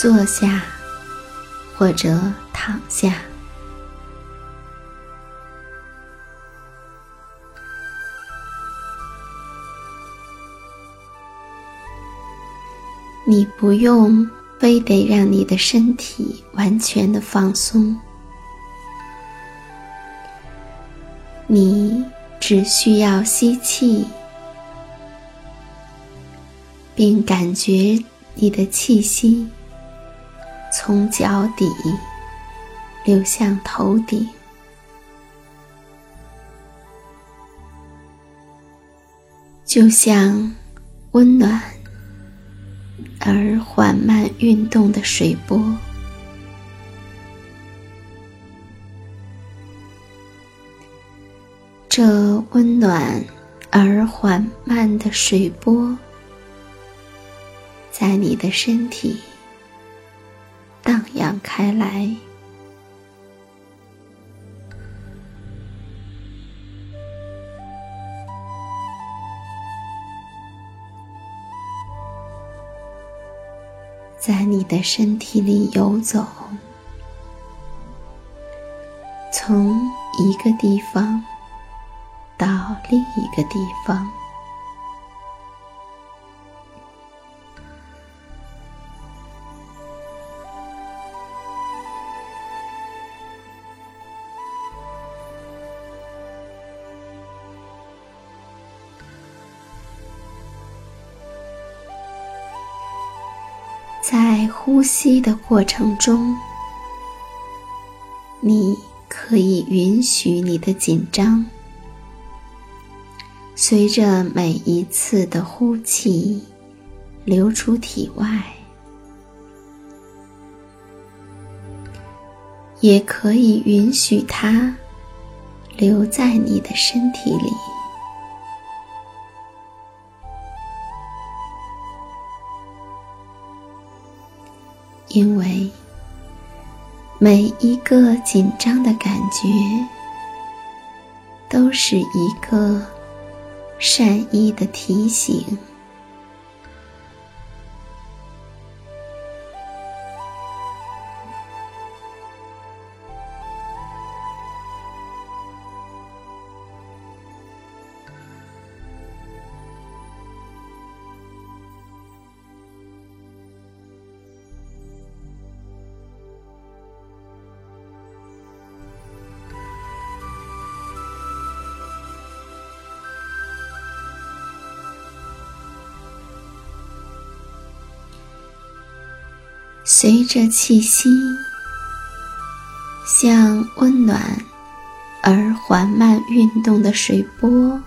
坐下，或者躺下。你不用非得让你的身体完全的放松，你只需要吸气，并感觉你的气息。从脚底流向头顶，就像温暖而缓慢运动的水波。这温暖而缓慢的水波，在你的身体。开来，在你的身体里游走，从一个地方到另一个地方。在呼吸的过程中，你可以允许你的紧张，随着每一次的呼气流出体外，也可以允许它留在你的身体里。因为每一个紧张的感觉，都是一个善意的提醒。随着气息，像温暖而缓慢运动的水波，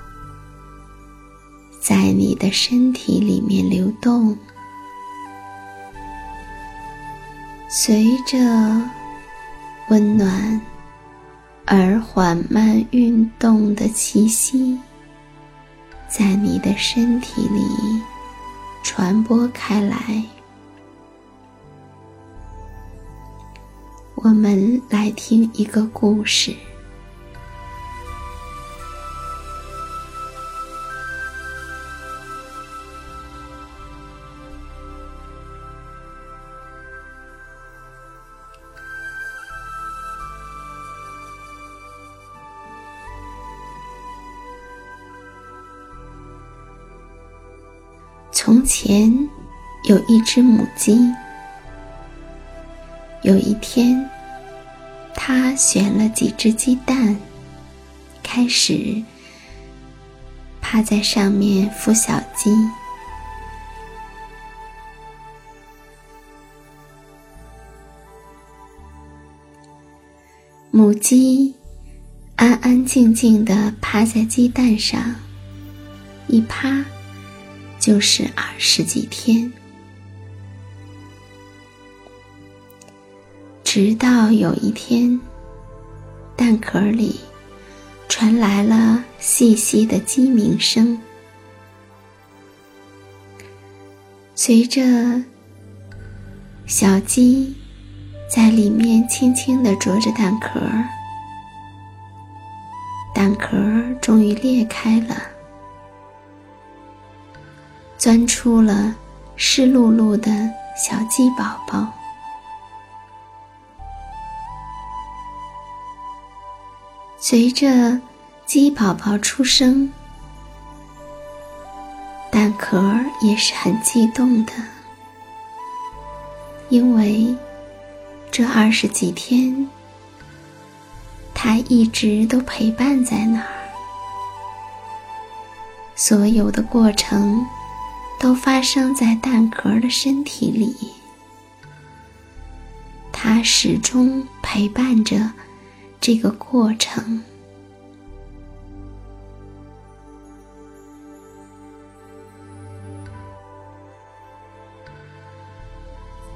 在你的身体里面流动。随着温暖而缓慢运动的气息，在你的身体里传播开来。我们来听一个故事。从前，有一只母鸡。有一天，他选了几只鸡蛋，开始趴在上面孵小鸡。母鸡安安静静的趴在鸡蛋上，一趴就是二十几天。直到有一天，蛋壳里传来了细细的鸡鸣声。随着小鸡在里面轻轻的啄着蛋壳，蛋壳终于裂开了，钻出了湿漉漉的小鸡宝宝。随着鸡宝宝出生，蛋壳也是很激动的，因为这二十几天，它一直都陪伴在那儿，所有的过程都发生在蛋壳的身体里，它始终陪伴着。这个过程，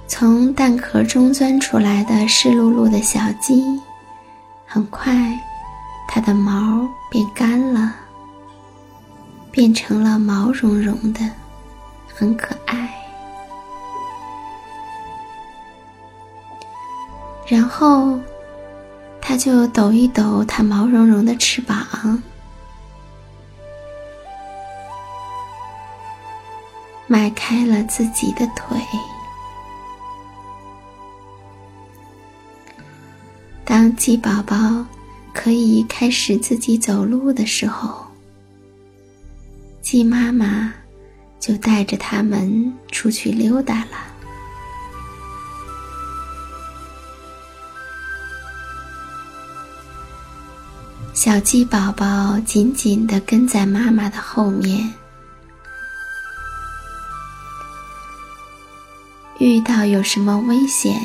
从蛋壳中钻出来的湿漉漉的小鸡，很快，它的毛变干了，变成了毛茸茸的，很可爱。然后。它就抖一抖它毛茸茸的翅膀，迈开了自己的腿。当鸡宝宝可以开始自己走路的时候，鸡妈妈就带着它们出去溜达了。小鸡宝宝紧紧地跟在妈妈的后面。遇到有什么危险，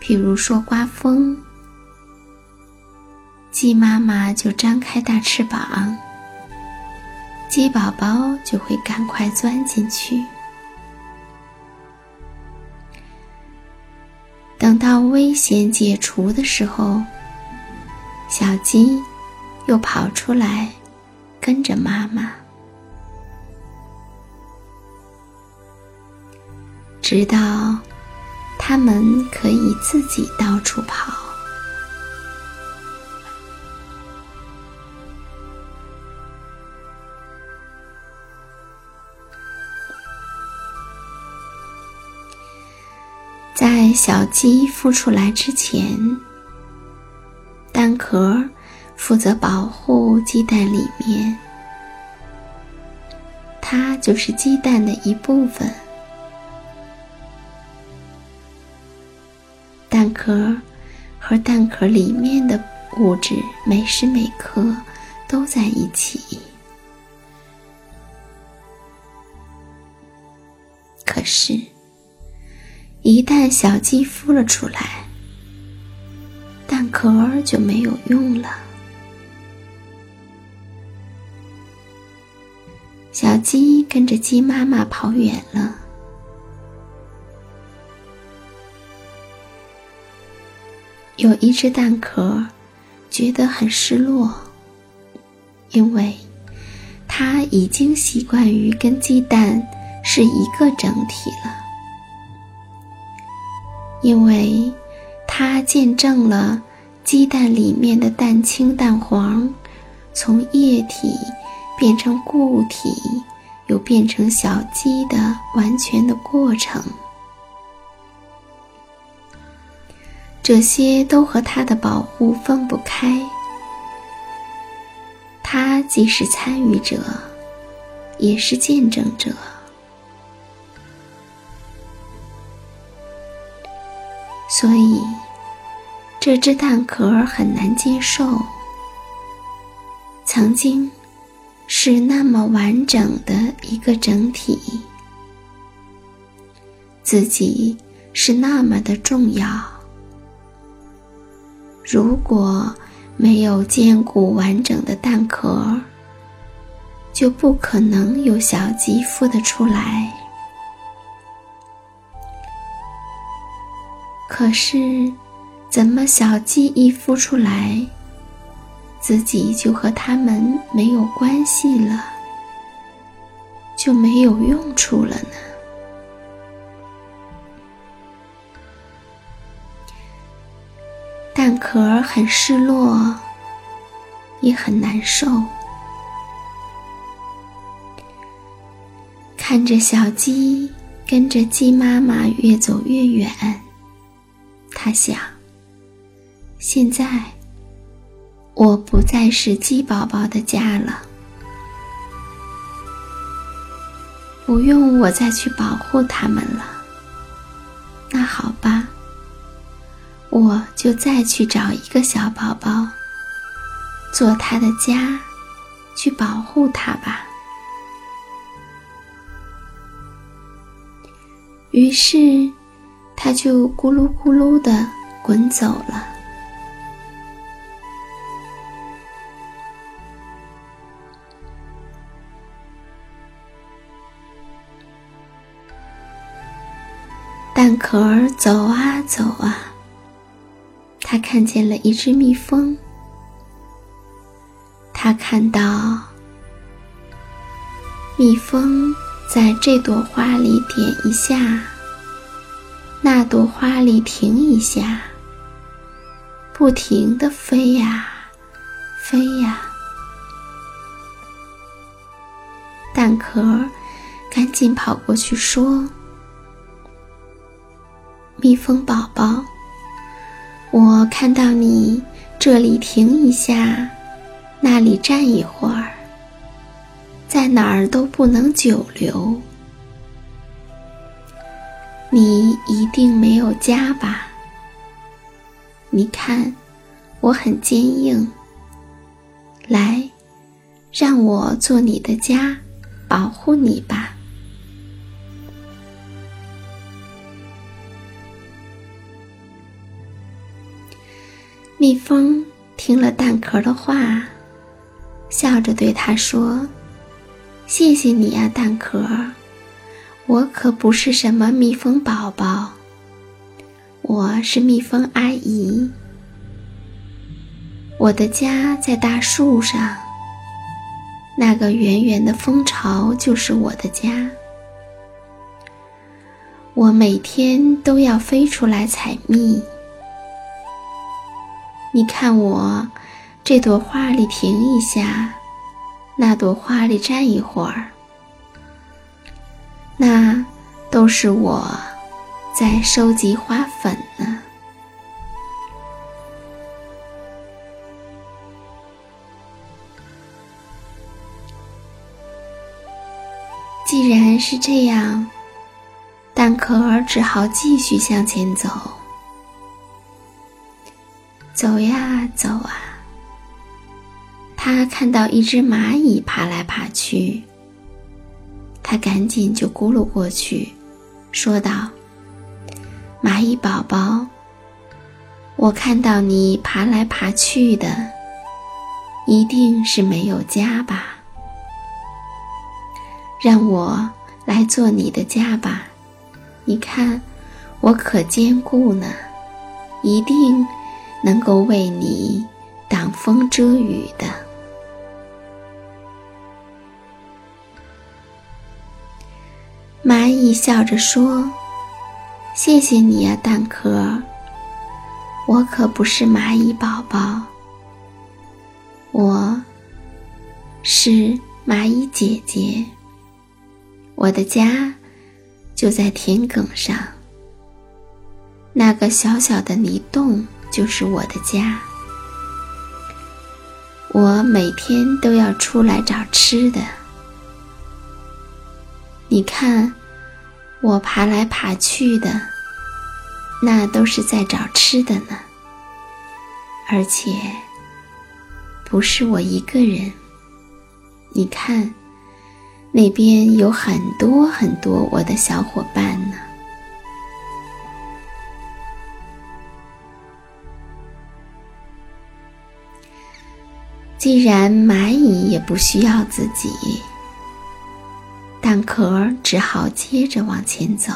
譬如说刮风，鸡妈妈就张开大翅膀，鸡宝宝就会赶快钻进去。等到危险解除的时候。小鸡又跑出来跟着妈妈，直到他们可以自己到处跑。在小鸡孵出来之前。蛋壳。负责保护鸡蛋里面，它就是鸡蛋的一部分。蛋壳和蛋壳里面的物质每时每刻都在一起，可是。一旦小鸡孵了出来，蛋壳就没有用了。小鸡跟着鸡妈妈跑远了。有一只蛋壳觉得很失落，因为它已经习惯于跟鸡蛋是一个整体了。因为，它见证了鸡蛋里面的蛋清、蛋黄从液体变成固体，又变成小鸡的完全的过程。这些都和他的保护分不开。他既是参与者，也是见证者。所以，这只蛋壳很难接受。曾经是那么完整的一个整体，自己是那么的重要。如果没有坚固完整的蛋壳，就不可能有小鸡孵得出来。可是，怎么小鸡一孵出来，自己就和它们没有关系了，就没有用处了呢？蛋壳很失落，也很难受，看着小鸡跟着鸡妈妈越走越远。他想：现在我不再是鸡宝宝的家了，不用我再去保护它们了。那好吧，我就再去找一个小宝宝，做他的家，去保护他吧。于是。它就咕噜咕噜的滚走了。蛋壳儿走啊走啊，他看见了一只蜜蜂。他看到蜜蜂在这朵花里点一下。那朵花里停一下，不停的飞呀，飞呀。蛋壳赶紧跑过去说：“蜜蜂宝宝，我看到你这里停一下，那里站一会儿，在哪儿都不能久留。”你一定没有家吧？你看，我很坚硬。来，让我做你的家，保护你吧。蜜蜂听了蛋壳的话，笑着对他说：“谢谢你呀，蛋壳。”我可不是什么蜜蜂宝宝，我是蜜蜂阿姨。我的家在大树上，那个圆圆的蜂巢就是我的家。我每天都要飞出来采蜜。你看我，这朵花里停一下，那朵花里站一会儿。那都是我在收集花粉呢。既然是这样，蛋壳儿只好继续向前走。走呀走啊，他看到一只蚂蚁爬来爬去，他赶紧就咕噜过去，说道：“蚂蚁宝宝，我看到你爬来爬去的，一定是没有家吧？让我来做你的家吧，你看我可坚固呢，一定。”能够为你挡风遮雨的蚂蚁笑着说：“谢谢你呀，蛋壳。我可不是蚂蚁宝宝，我是蚂蚁姐姐。我的家就在田埂上，那个小小的泥洞。”就是我的家，我每天都要出来找吃的。你看，我爬来爬去的，那都是在找吃的呢。而且，不是我一个人。你看，那边有很多很多我的小伙伴呢。既然蚂蚁也不需要自己，蛋壳只好接着往前走。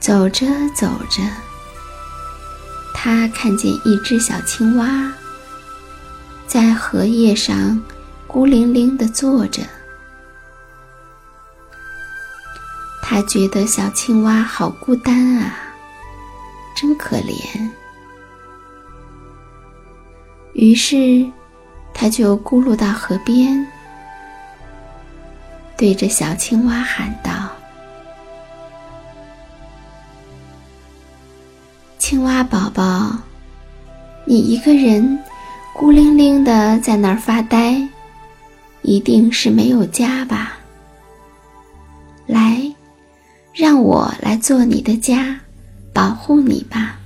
走着走着，他看见一只小青蛙在荷叶上孤零零的坐着。他觉得小青蛙好孤单啊，真可怜。于是，他就咕噜到河边，对着小青蛙喊道：“青蛙宝宝，你一个人孤零零的在那儿发呆，一定是没有家吧？来，让我来做你的家，保护你吧。”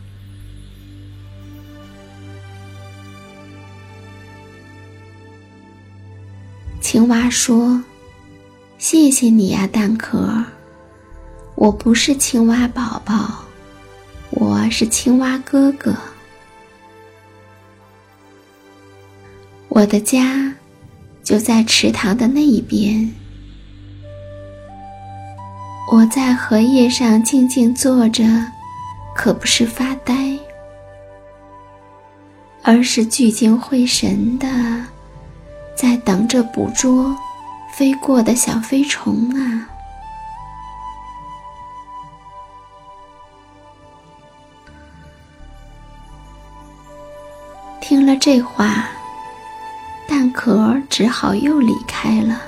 青蛙说：“谢谢你呀，蛋壳。我不是青蛙宝宝，我是青蛙哥哥。我的家就在池塘的那一边。我在荷叶上静静坐着，可不是发呆，而是聚精会神的。”在等着捕捉飞过的小飞虫啊！听了这话，蛋壳只好又离开了。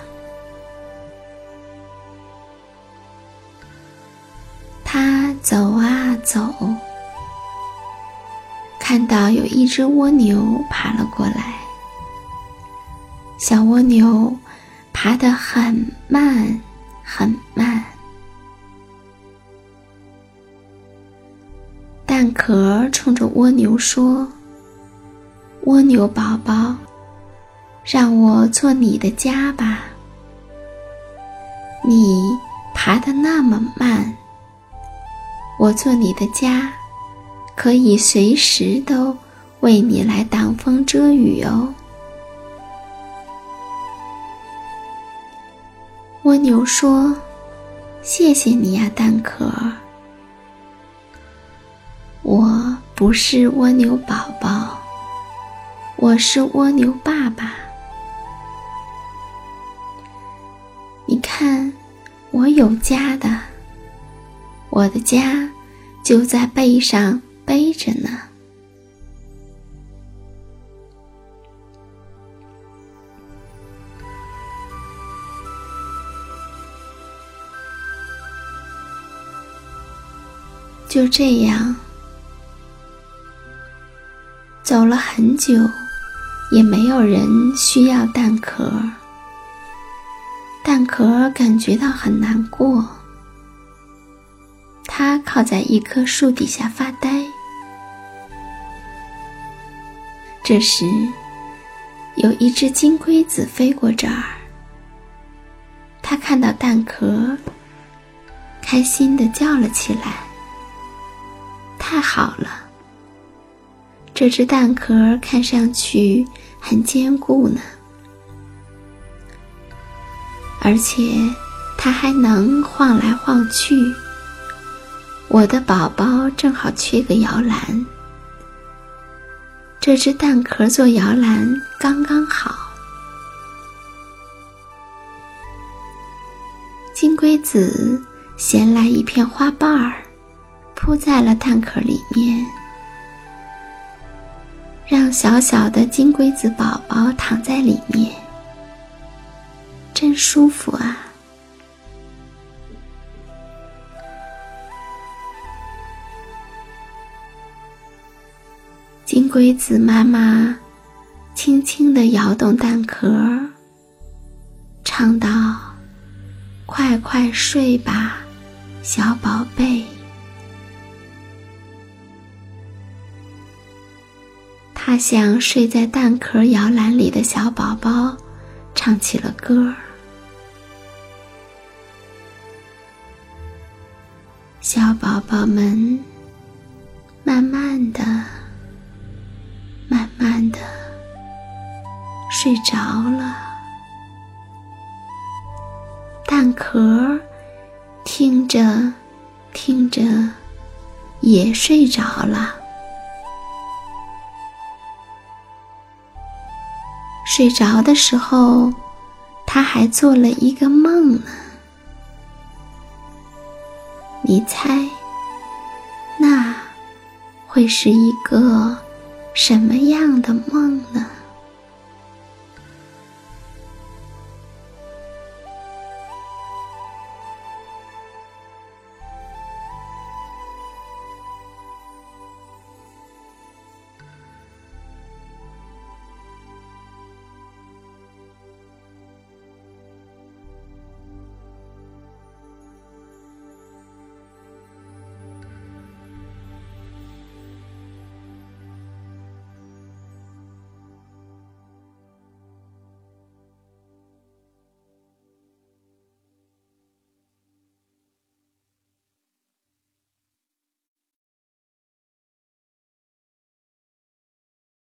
他走啊走，看到有一只蜗牛爬了过来。小蜗牛爬得很慢，很慢。蛋壳冲着蜗牛说：“蜗牛宝宝，让我做你的家吧。你爬得那么慢，我做你的家，可以随时都为你来挡风遮雨哦。”蜗牛说：“谢谢你呀，蛋壳。我不是蜗牛宝宝，我是蜗牛爸爸。你看，我有家的，我的家就在背上背着呢。”就这样，走了很久，也没有人需要蛋壳。蛋壳感觉到很难过，它靠在一棵树底下发呆。这时，有一只金龟子飞过这儿，它看到蛋壳，开心的叫了起来。太好了，这只蛋壳看上去很坚固呢，而且它还能晃来晃去。我的宝宝正好缺个摇篮，这只蛋壳做摇篮刚刚好。金龟子衔来一片花瓣儿。铺在了蛋壳里面，让小小的金龟子宝宝躺在里面，真舒服啊！金龟子妈妈轻轻的摇动蛋壳，唱道：“快快睡吧，小宝贝。”他向睡在蛋壳摇篮里的小宝宝唱起了歌儿。小宝宝们慢慢的、慢慢的睡着了，蛋壳听着、听着也睡着了。睡着的时候，他还做了一个梦呢。你猜，那会是一个什么样的梦呢？